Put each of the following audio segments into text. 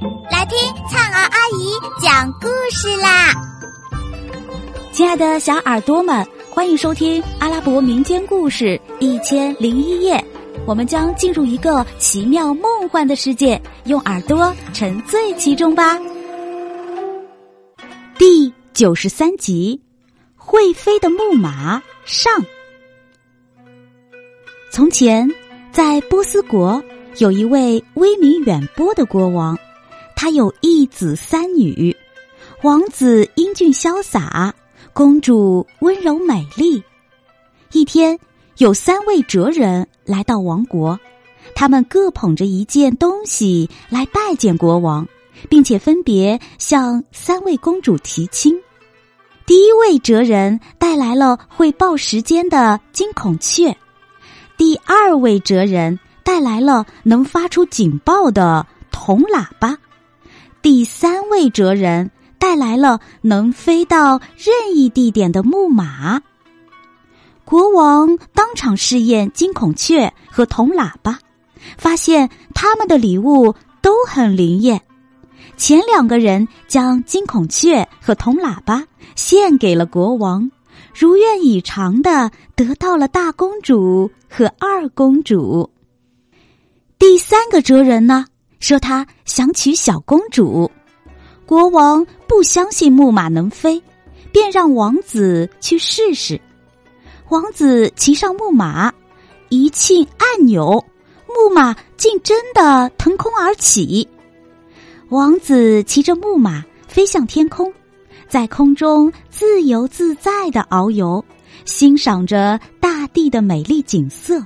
来听灿儿阿姨讲故事啦！亲爱的小耳朵们，欢迎收听阿拉伯民间故事一千零一夜。我们将进入一个奇妙梦幻的世界，用耳朵沉醉其中吧。第九十三集，会飞的木马上。从前，在波斯国有一位威名远播的国王，他有一子三女，王子英俊潇洒，公主温柔美丽。一天，有三位哲人来到王国，他们各捧着一件东西来拜见国王，并且分别向三位公主提亲。第一位哲人带来了会报时间的金孔雀。第二位哲人带来了能发出警报的铜喇叭，第三位哲人带来了能飞到任意地点的木马。国王当场试验金孔雀和铜喇叭，发现他们的礼物都很灵验。前两个人将金孔雀和铜喇叭献给了国王。如愿以偿的得到了大公主和二公主。第三个哲人呢，说他想娶小公主。国王不相信木马能飞，便让王子去试试。王子骑上木马，一庆按钮，木马竟真的腾空而起。王子骑着木马飞向天空。在空中自由自在的遨游，欣赏着大地的美丽景色。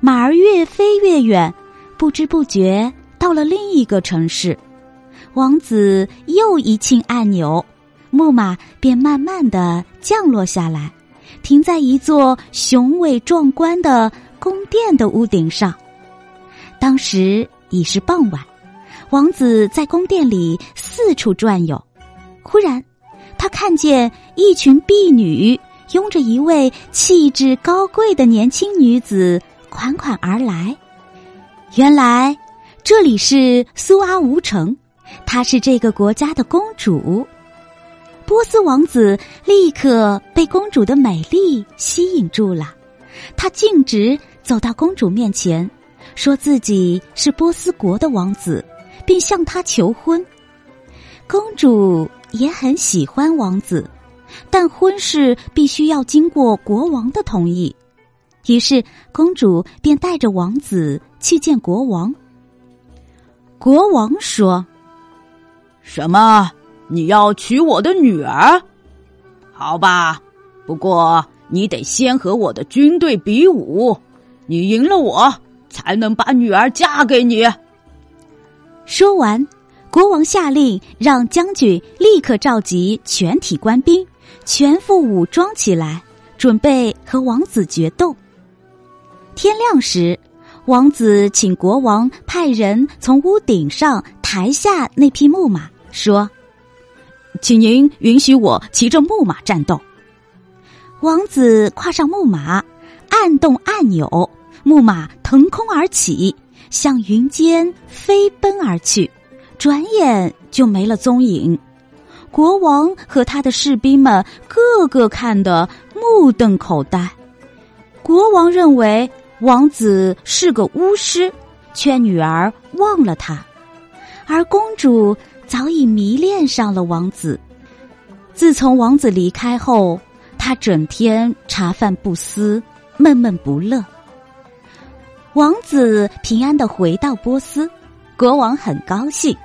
马儿越飞越远，不知不觉到了另一个城市。王子又一庆按钮，木马便慢慢的降落下来，停在一座雄伟壮观的宫殿的屋顶上。当时已是傍晚，王子在宫殿里四处转悠，忽然。他看见一群婢女拥着一位气质高贵的年轻女子款款而来。原来这里是苏阿吴城，她是这个国家的公主。波斯王子立刻被公主的美丽吸引住了，他径直走到公主面前，说自己是波斯国的王子，并向她求婚。公主。也很喜欢王子，但婚事必须要经过国王的同意。于是公主便带着王子去见国王。国王说：“什么？你要娶我的女儿？好吧，不过你得先和我的军队比武，你赢了我才能把女儿嫁给你。”说完。国王下令让将军立刻召集全体官兵，全副武装起来，准备和王子决斗。天亮时，王子请国王派人从屋顶上抬下那匹木马，说：“请您允许我骑着木马战斗。”王子跨上木马，按动按钮，木马腾空而起，向云间飞奔而去。转眼就没了踪影，国王和他的士兵们个个看得目瞪口呆。国王认为王子是个巫师，劝女儿忘了他，而公主早已迷恋上了王子。自从王子离开后，她整天茶饭不思，闷闷不乐。王子平安的回到波斯，国王很高兴。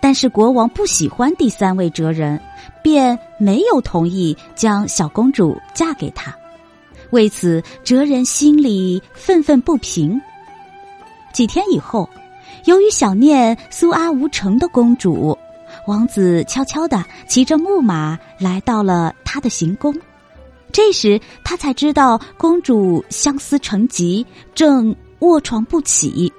但是国王不喜欢第三位哲人，便没有同意将小公主嫁给他。为此，哲人心里愤愤不平。几天以后，由于想念苏阿无城的公主，王子悄悄的骑着木马来到了他的行宫。这时，他才知道公主相思成疾，正卧床不起。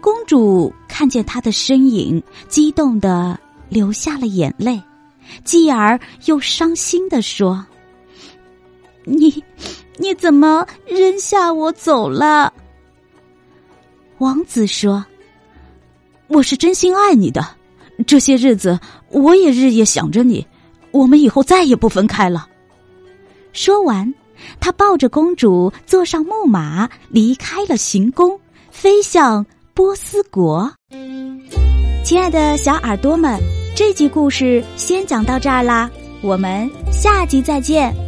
公主看见他的身影，激动的流下了眼泪，继而又伤心的说：“你，你怎么扔下我走了？”王子说：“我是真心爱你的。这些日子，我也日夜想着你。我们以后再也不分开了。说完，他抱着公主坐上木马，离开了行宫，飞向波斯国。亲爱的小耳朵们，这集故事先讲到这儿啦，我们下集再见。